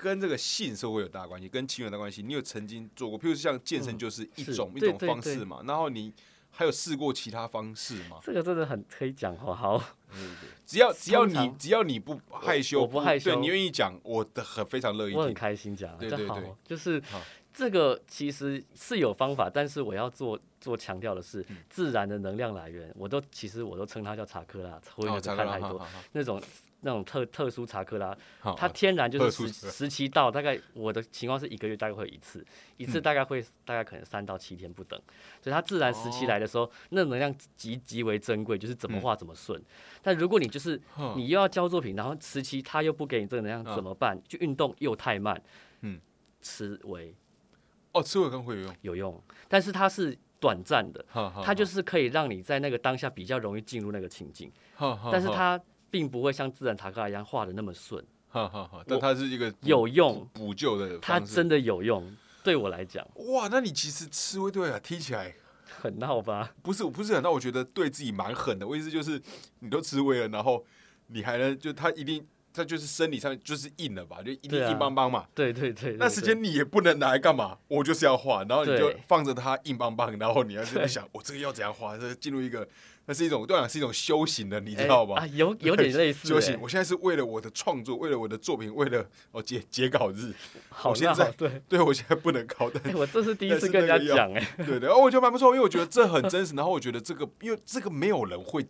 跟这个性社会有大关系，跟情有大关系。你有曾经做过，譬如像健身就是一种、一种方式嘛。然后你还有试过其他方式吗？这个真的很可以讲哦，好，只要只要你只要你不害羞，我不害羞对你愿意讲，我的很非常乐意我很听。开心讲，对对对就是好这个其实是有方法，但是我要做做强调的是，嗯自然的能量来源，我都其实我都称它叫查克拉，我有哦，没查克拉，有看太多那种那种特特殊查克拉，它天然就是时时期到，大概我的情况是一个月大概会有一次，一嗯次大概会大概可能三到七天不等，所以它自然时期哦来的时候，那能量极极为珍贵，就是怎么嗯。画怎么顺。但如果你就是你又要交作品，然后时期它又不给你这个能量，嗯。怎么办？就运动又太慢，嗯，吃维哦，吃维更会有用，有用，但是它是短暂的，它就是可以让你在那个当下比较容易进入那个情境，但是它并不会像自然塔克拉一样画的那么顺，哈哈哈，但它是一个有用，补救的它真的有用，对我来讲哇，那你其实吃威对啊，听起来 很闹吧？不是不是很，闹我觉得对自己蛮狠的。我意思就是，你都吃威了，然后你还能就他一定，他就是生理上就是硬了吧，就一定硬邦邦嘛。对对对，那对时间你也不能拿来干嘛？我就是要画，然后你就放着它硬邦邦，然后你要在想，我这个要怎样画？这进入一个，那是一种对我来讲是一种修行的，你知哎道吧啊，？有 有点类似修行，哎，我现在是为了我的创作，为了我的作品，为了哦截截稿日。好闹我现在对。对我现在不能考，但哎，我这是第一次跟人家讲哎，对对，哦，我觉得蛮不错，因为我觉得这很真实。然后我觉得这个，因为这个没有人会，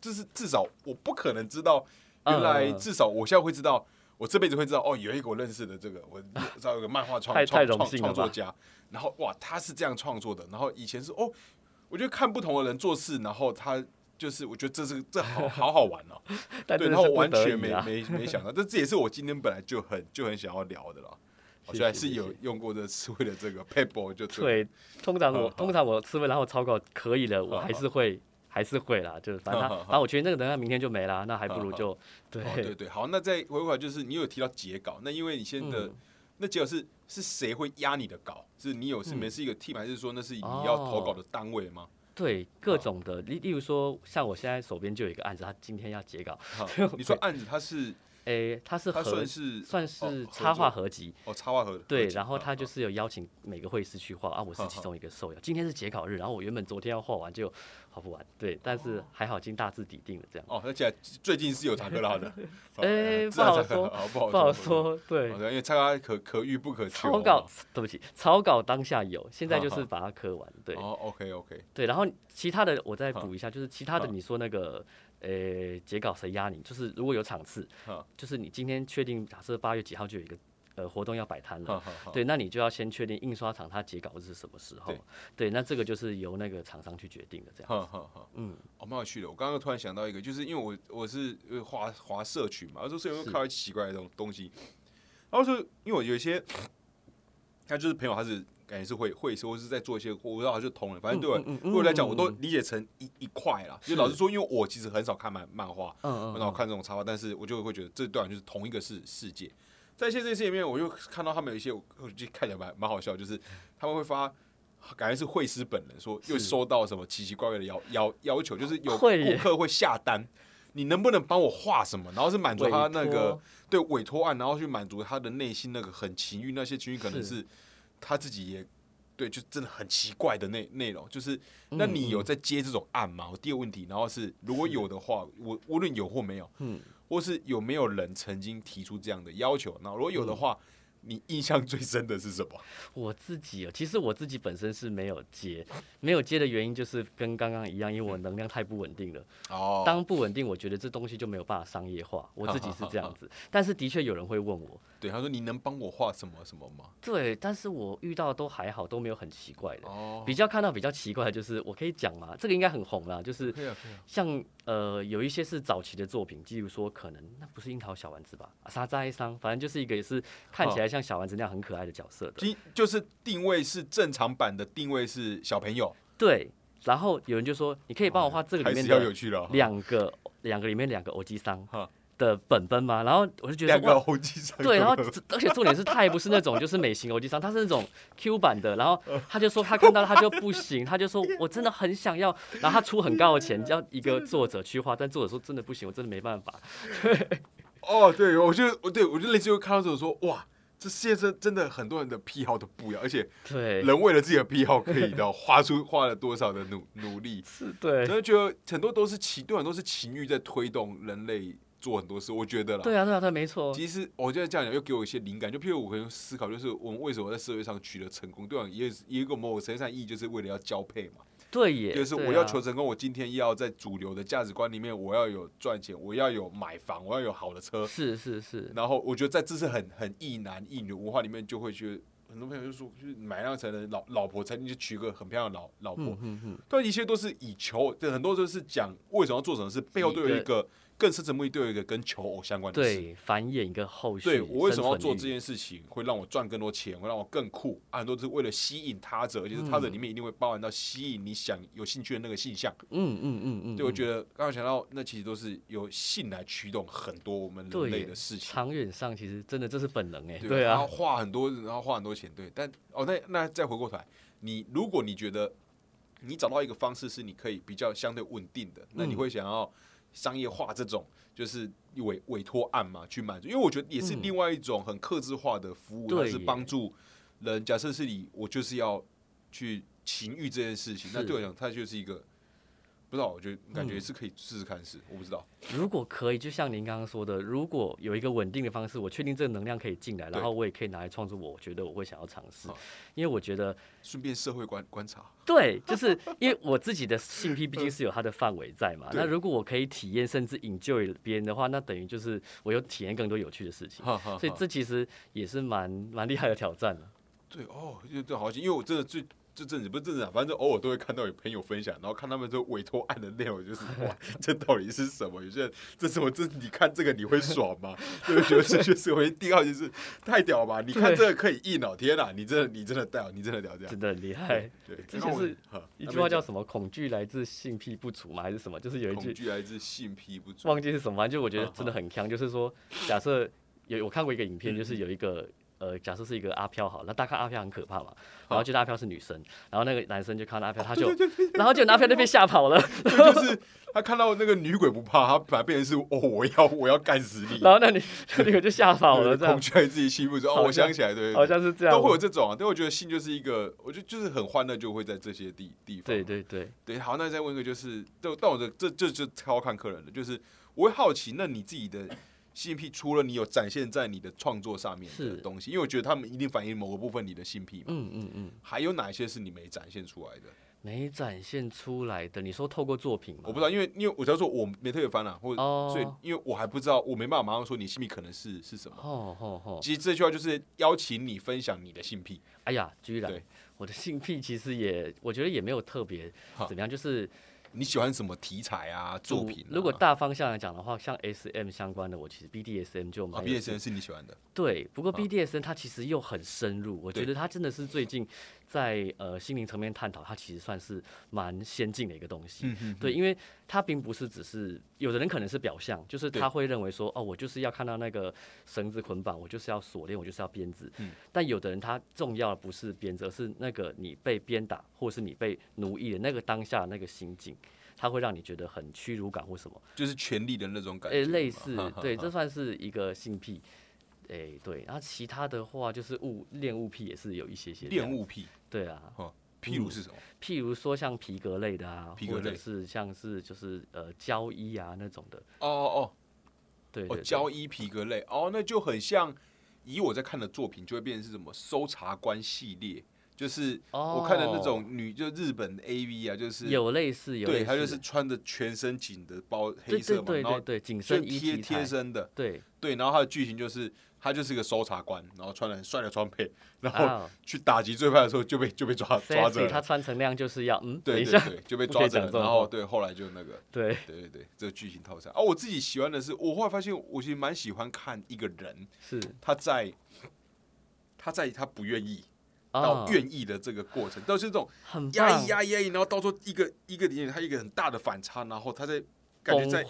就是至少我不可能知道，原来至少我现在会知道，我这辈子会知道，哦，有一个我认识的这个，我知道有个漫画创创创创作家，然后哇，他是这样创作的，然后以前是哦，我觉得看不同的人做事，然后他。就是我觉得这是这好 好好玩哦，对，然后我完全没。没没想到，这这也是我今天本来就很就很想要聊的了。我觉得还是有用过这刺猬的这个 paper 就对通常我通常我吃完然后草稿可以了，我好。还是会还是会啦，就是反正反正我觉得那个等下明天就没啦，那还不如就对。哦，对对，好，那再回过来就是你有提到截稿，那因为你现在的、嗯那结果是是谁会压你的稿？是你有是你们嗯是一个 team，还是说那是你要投稿的单位吗？对各种的，例例如说像我现在手边就有一个案子，他今天要截稿，你说案子它是诶，他是它合算是算哦是插画合合集，哦插画合对，然后他就是是有邀请每个会师去画啊，我是其中一个受邀。今天是截稿日，然后我原本昨天要画完就画不完，对，但是还好已经大致底定了这样。哦，而且最近是有查克拉的，哦哎不好 不好不好说，对哦，因为查克拉可可遇不可求草稿哦，对不起，草稿当下有，现在就是把它刻完，对哦，OK OK，对。然后其他的我再补一下，就是其他的你说那个。呃，截稿谁压你？就是如果有场次好，就是你今天确定，假设八月几号就有一个呃活动要摆摊了，对，那你就要先确定印刷厂它截稿日是什么时候对。对，那这个就是由那个厂商去决定的，这样。好好好。嗯，哦，蛮有趣的。我刚刚突然想到一个，就是因为我我是呃滑滑社群嘛，有时候社群看到奇怪的东东西，然后说因为我有一些，他就是朋友，他是感觉是会会说是在做一些，我不知道他就同人，反正对我、嗯嗯对我来讲，我都嗯理解成一一块啦。就老实说，因为我其实很少看漫漫画，嗯很少看这种插画，但是我就会觉得这对我来讲就是同一个世世界。在一些这些事里面，我就看到他们有一些，我我就看起来蛮蛮好笑，就是他们会发，感觉是会师本人说又收到什么奇奇怪怪的要要要求，就是有顾客会下单，你能不能帮我画什么？然后是满足他那个托对委托案，然后去满足他的内心那个很情欲，那些情欲可能是是他自己也对，就真的很奇怪的内内容。就是那你有嗯在接这种案吗？我第二个问题，然后是如果有的话，我无论有或没有，嗯，或是有没有人曾经提出这样的要求？那如果有的话，你印象最深的是什么？我自己哦，其实我自己本身是没有接，没有接的原因就是跟刚刚一样，因为我能量太不稳定了。哦当不稳定，我觉得这东西就没有办法商业化，我自己是这样子。但是的确有人会问我，对，他说你能帮我画什么什么吗？对，但是我遇到都还好，都没有很奇怪的。哦，比较看到比较奇怪的就是，我可以讲嘛，这个应该很红啦，就是可以啊，可以啊。像呃有一些是早期的作品，例如说可能那不是樱桃小丸子吧，啊沙扎哀伤，反正就是一个也是看起来像小丸子那样很可爱的角色的。今就是定位是正常版的定位是小朋友，对，然后有人就说，你可以帮我画这个里面还是要有的趣的哦。两个两个里面两个欧吉桑哈的本本嘛？然后我就觉得对，然后 而且重点是他也不是那种就是美型欧基桑，他是那种 Q 版的。然后他就说他看到他就不行，他就说我真的很想要，然后他出很高的钱叫一个作者去画，但作者说真的不行，我真的没办法。对哦，对，我就我对我就类似于看到这种说哇。这世界上真的很多人的癖好都不一样，而且对，人为了自己的癖好可以到花出 花了多少的努努力，是对，真的觉得很多都是情，对很多是情欲在推动人类做很多事，我觉得啦。对啊，对啊，对，没错。其实我觉得这样讲又给我一些灵感，就譬如我可能思考，就是我们为什么在社会上取得成功，对吧？也也有个某种程度上意义，就是为了要交配嘛。对耶，就是我要求成功，我今天要在主流的价值观里面，我要有赚钱，我要有买房，我要有好的车。是是是。然后我觉得在这是很很一男一女文化里面，就会觉得很多朋友就说，就是买辆车的老老婆，才能去娶个很漂亮的老老婆。嗯嗯。但一切都是以求，很多都是讲为什么要做什么事，背后都有一个。更深层目的都有一个跟求偶相关的事，对繁衍一个后续。对我为什么要做这件事情，会让我赚更多钱，会让我更酷？很多是为了吸引他者，而且是他者里面一定会包含到吸引你想有兴趣的那个性向。嗯嗯嗯嗯。对，我觉得刚刚讲到，那其实都是由性来驱动很多我们人类的事情。长远上，其实真的这是本能哎。对啊。然后花很多，然后花很多钱，对。但哦，那那再回过头来，你如果你觉得你找到一个方式是你可以比较相对稳定的，那你会想要商业化这种？就是委委托案嘛，去满足，因为我觉得也是另外一种很克制化的服务，它是帮助人。假设是你，我就是要去情欲这件事情，那对我讲，它就是一个。不知道，我觉得感觉是可以试试看，是我不知道。如果可以，就像您刚刚说的，如果有一个稳定的方式，我确定这个能量可以进来，然后我也可以拿来创作，我觉得我会想要尝试，因为我觉得顺便社会观观察。对，就是因为我自己的性癖毕竟是有它的范围在嘛。那如果我可以体验甚至 enjoy 别人的话，那等于就是我有体验更多有趣的事情。所以这其实也是蛮蛮厉害的挑战了。对哦，就这好，因为我真的最。这阵子不是正常，反正偶尔都会看到有朋友分享，然后看他们这委托案的内容，就是 哇，这到底是什么？有些人这是我这你看这个你会爽吗？就觉得这就是我第二就是太屌吧？你看这个可以一脑，天哪，你真的你真的屌，你真的屌，这样真的很厉害。对，这就是一句话叫什么？恐惧来自性癖不足吗？还是什么？就是有一句恐惧来自性癖不足，忘记是什么，就我觉得真的很强。就是说，假设有我看过一个影片，就是有一个。呃，假设是一个阿飘好，那大概阿飘很可怕嘛，然后就阿飘是女生，然后那个男生就看到阿飘，他就，然后就阿飘就被吓跑了，就是他看到那个女鬼不怕，他反而变成是哦，我要我要干死你，然后那女那个就吓跑了，恐惧自己欺负着，哦，我想起来，对，好像是这样，都会有这种啊，但我觉得性就是一个，我觉得就是很欢乐，就会在这些地地方，对对对。对，好，那再问一个，就是但但我的这这就超看客人的，就是我会好奇，那你自己的。性癖除了你有展现在你的创作上面的东西，因为我觉得他们一定反映某个部分你的性癖嘛。嗯嗯嗯。还有哪些是你没展现出来的？没展现出来的，你说透过作品吗？我不知道，因为因为我只要说我没特别翻了，或者所以因为我还不知道，我没办法马上说你性癖可能是是什么。哦哦哦。其实这句话就是邀请你分享你的性癖。哎呀，居然，我的性癖其实也我觉得也没有特别怎么样，就是。你喜欢什么题材啊？作品？如果大方向来讲的话，像 S M 相关的，我其实 B D S M 就蛮。B D S M 是你喜欢的。对，不过 B D S M 它其实又很深入，我觉得它真的是最近在呃心灵层面探讨，它其实算是蛮先进的一个东西。嗯对，因为它并不是只是有的人可能是表象，就是他会认为说，哦，我就是要看到那个绳子捆绑，我就是要锁链，我就是要鞭子。嗯。但有的人他重要的不是鞭子，而是那个你被鞭打，或是你被奴役的那个当下那个心境。它会让你觉得很屈辱感或什么，就是权力的那种感觉。诶，类似，对，这算是一个性癖。诶，对，然后其他的话就是物恋物癖也是有一些些。恋物癖。对啊。譬如是什么？譬如说像皮革类的啊，或者是像是就是呃胶衣啊那种的。哦哦哦。对。哦，胶衣皮革类，哦，那就很像，以我在看的作品就会变成是什么搜查官系列。就是我看的那种女，就日本 A V 啊，就是有类似，有对，她就是穿着全身紧的包黑色嘛，然后对紧身贴贴身的，对对，然后她的剧情就是她就是一个搜查官，然后穿了很帅的装备，然后去打击罪犯的时候就被就被抓抓着，他穿成那样就是要嗯，对对对，就被抓着，然后对后来就那个对对对对，这个剧情套餐。哦，我自己喜欢的是，我后来发现我其实蛮喜欢看一个人是他在他在他不愿意。到愿意的这个过程，都是这种压抑、压抑、压抑，然后到时候一个一个点，他一个很大的反差，然后他在感觉在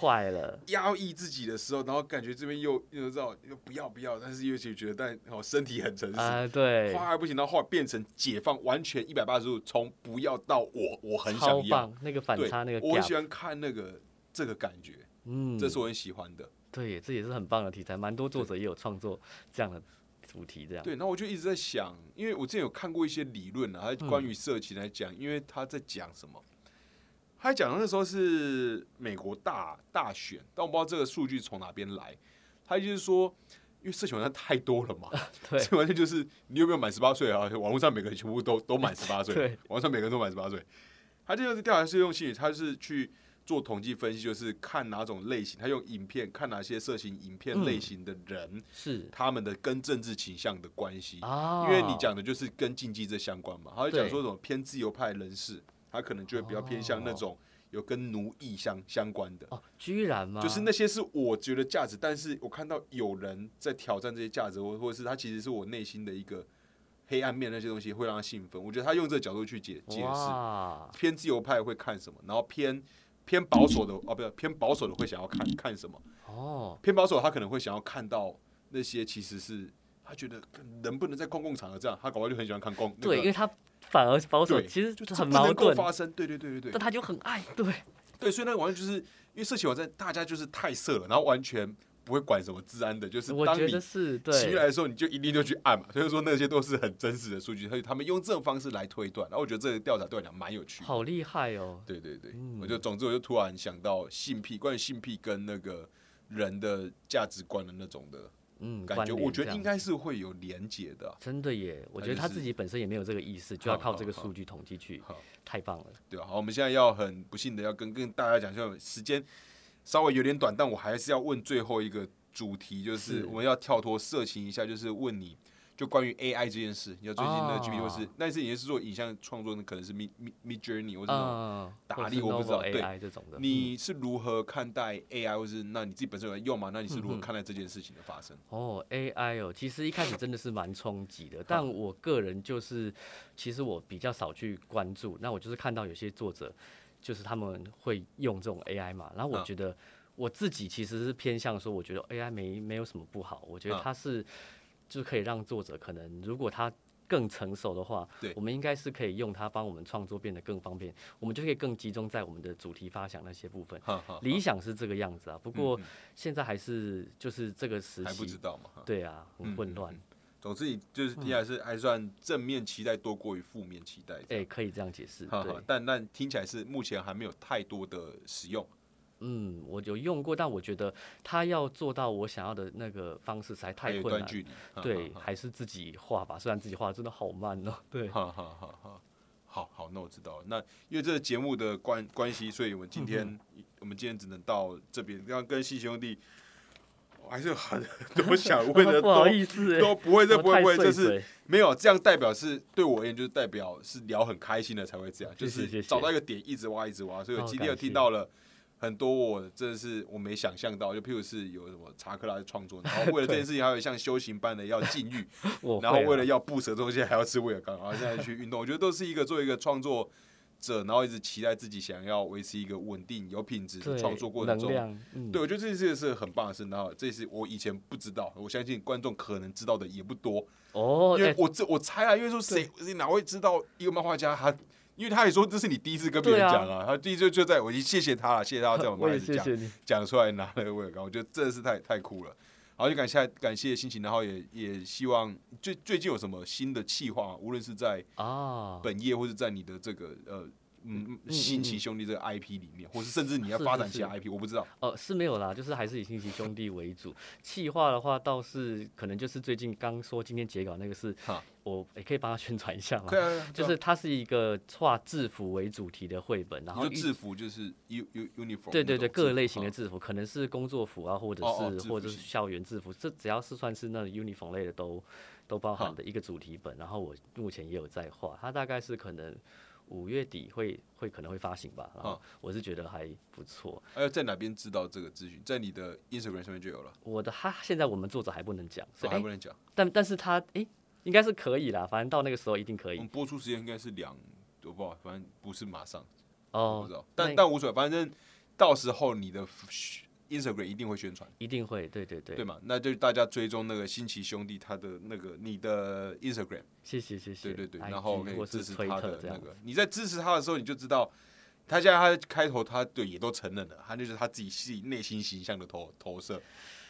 压抑自己的时候，然后感觉这边又又知道又不要不要，但是又觉得但哦身体很诚实。啊，对，花还不行，然后变成解放，完全一百八十度从不要到我我很想要。那个反差那个，我很喜欢看那个这个感觉，嗯，这是我很喜欢的，对，这也是很棒的题材，蛮多作者也有创作这样的。主题这样。对，然后我就一直在想，因为我之前有看过一些理论啊，他关于色情来讲，因为他在讲什么？他讲那时候是美国大大选，但我不知道这个数据从哪边来。他就是说，因为色情网站太多了嘛，对，这完全就是你有没有满十八岁啊？网络上每个人全部都都满十八岁，对，网上每个人都满十八岁。他这个调查是用心理，他是去做统计分析，就是看哪种类型，他用影片看哪些色情影片类型的人是他们的跟政治倾向的关系。啊，因为你讲的就是跟竞技这相关嘛，他就讲说什么偏自由派人士，他可能就会比较偏向那种有跟奴役相相关的。哦，居然吗？就是那些是我觉得价值，但是我看到有人在挑战这些价值，或或者是他其实是我内心的一个黑暗面，那些东西会让他兴奋。我觉得他用这个角度去解解释，偏自由派会看什么，然后偏偏保守的哦，不是偏保守的会想要看看什么，哦，偏保守他可能会想要看到那些其实是他觉得能不能在公共场合这样，他搞不好就很喜欢看公那对，因为他反而保守，其实就是很矛盾，发生，对对对对对但，他就很爱，对，对，所以那个完全就是因为色情网站大家就是太色了，然后完全不会管什么治安的，就是当你得是对，起来的时候，你就一定就去按嘛。所以说那些都是很真实的数据，所以他们用这种方式来推断。然后我觉得这个调查对我来讲蛮有趣的。好厉害哦，对对对，嗯我就总之我就突然想到性癖，关于性癖跟那个人的价值观的那种的嗯，感觉，我觉得应该是会有连结的啊、真的耶，我觉得他自己本身也没有这个意识，就要靠这个数据统计去，好，太棒了。对啊、好，我们现在要很不幸的要跟跟大家讲，就时间稍微有点短，但我还是要问最后一个主题，就是是我们要跳脱色情一下，就是问你。就关于 AI 这件事，你要最近的哦 GPT 或是，那是你是做影像创作，可能是 Mid Mid Journey 或者那种嗯，打或者是力我不知道对这种的，嗯。你是如何看待 AI，或是那你自己本身有在用吗？那你是如何看待这件事情的发生？哦，AI 哦，其实一开始真的是蛮冲击的，但我个人就是，其实我比较少去关注。那我就是看到有些作者，就是他们会用这种 AI 嘛，然后我嗯。觉得我自己其实是偏向说，我觉得 AI 没没有什么不好，我觉得嗯。它是就是可以让作者可能如果他更成熟的话对，我们应该是可以用它帮我们创作变得更方便，我们就可以更集中在我们的主题发想那些部分。哈哈，理想是这个样子啊，不过现在还是就是这个时还不知期，道嘛。哈对啊，很混乱。总之，你就是听起来是还算正面期待多过于负面期待这哎、样。可以这样解释。对但但听起来是目前还没有太多的使用。嗯，我有用过，但我觉得他要做到我想要的那个方式实在太困距离。哈对，哈还是自己画吧。虽然自己画得真的好慢哦。对，好好好好。好好，那我知道了。那因为这个节目的关关系，所以我们今天、嗯我们今天只能到这边。要跟西兄弟，我还是有 很多想问的，不好意思、都不会，这不会，不会，太碎这是没有这样代表是对我而言，就是代表是聊很开心的才会这样，就是找到一个点一直挖一直挖，所以我哦今天又听到了很多我真的是我没想象到，就譬如是有什么查克拉的创作，然后为了这件事情还有像修行般的要禁欲，然后为了要不舍东西还要吃威尔刚，然后现在去运动，我觉得都是一个作为一个创作者，然后一直期待自己想要维持一个稳定有品质的创作过程中。对，我觉得这件事情是很棒的事，然后这是我以前不知道，我相信观众可能知道的也不多，哦，哎因为我这我猜啊，因为说谁谁哪会知道一个漫画家他，因为他也说这是你第一次跟别人讲啊他第一次就在我已经谢谢他了，谢谢他在我们我也开始讲。讲出来拿了威尔刚，我觉得真的是太太酷了。然后就感谢感谢心情，然后也也希望最最近有什么新的计划，无论是在啊，本业或是在你的这个呃嗯嗯新奇兄弟这个 IP 里面，或是甚至你要发展其他 IP，我不知道。哦，是没有啦，就是还是以新奇兄弟为主。企划的话，倒是可能就是最近刚说今天截稿那个是哈，我也可以帮他宣传一下嘛对。啊，就是它是一个画制服为主题的绘本，然后制服就是 u u uniform，对对对，各类型的啊制服，可能是工作服啊，或者是或者是校园制服，这只要是算是那 uniform 类的都都包含的一个主题本。然后我目前也有在画，它大概是可能五月底会会可能会发行吧。然后我是觉得还不错。还有在哪边知道这个资讯？在你的 Instagram 上面就有了，我的他现在我们作者还不能讲，还不能讲。但但是他诶，应该是可以啦，反正到那个时候一定可以我们播出时间应该是两，我不知道，反正不是马上，哦不知，道。但但无所谓，反正到时候你的 Instagram 一定会宣传。一定会，对对对，对嘛？那就大家追踪那个新奇兄弟他的那个你的 Instagram，谢谢谢谢，对对对然后可以支持他的那个。你在支持他的时候，你就知道，他现在他开头他对也都承认了，他就是他自己自己内心形象的投投射。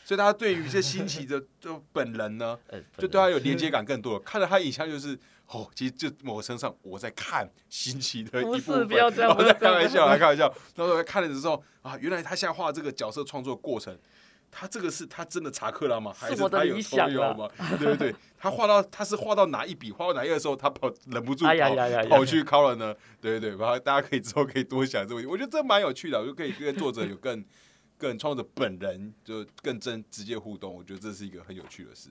所以大家对于一些新奇的 就本人呢，就对他有连接感更多。看到他影像就是哦，其实就某个身上我在看新奇的一部分，不要这样，我在开玩笑，开玩笑。然后看了之后啊，原来他现在画这个角色创作过程。他这个是他真的查克拉吗？还是他有偷有吗？对不对？他画到他是画到哪一笔，画到哪一个时候，他跑忍不住跑跑去考了呢？对对对，然后大家可以之后可以多想这个问题，我觉得这蛮有趣的，我就可以跟作者有更更创作者本人就更真直接互动，我觉得这是一个很有趣的事。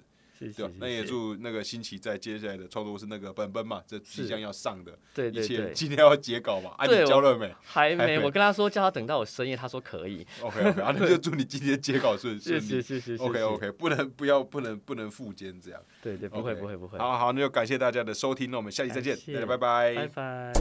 对，那也祝那个新奇在接下来的创作是那个本本嘛，这即将要上的，对对对，今天要截稿嘛？啊，你交了没？还没，我跟他说叫他等到我深夜，他说可以。OK OK，那就祝你今天截稿顺顺利。谢谢谢谢。OK OK，不能不要不能不能复监这样。对对，不会不会不会。好好，那就感谢大家的收听，那我们下期再见，大家拜拜。拜拜。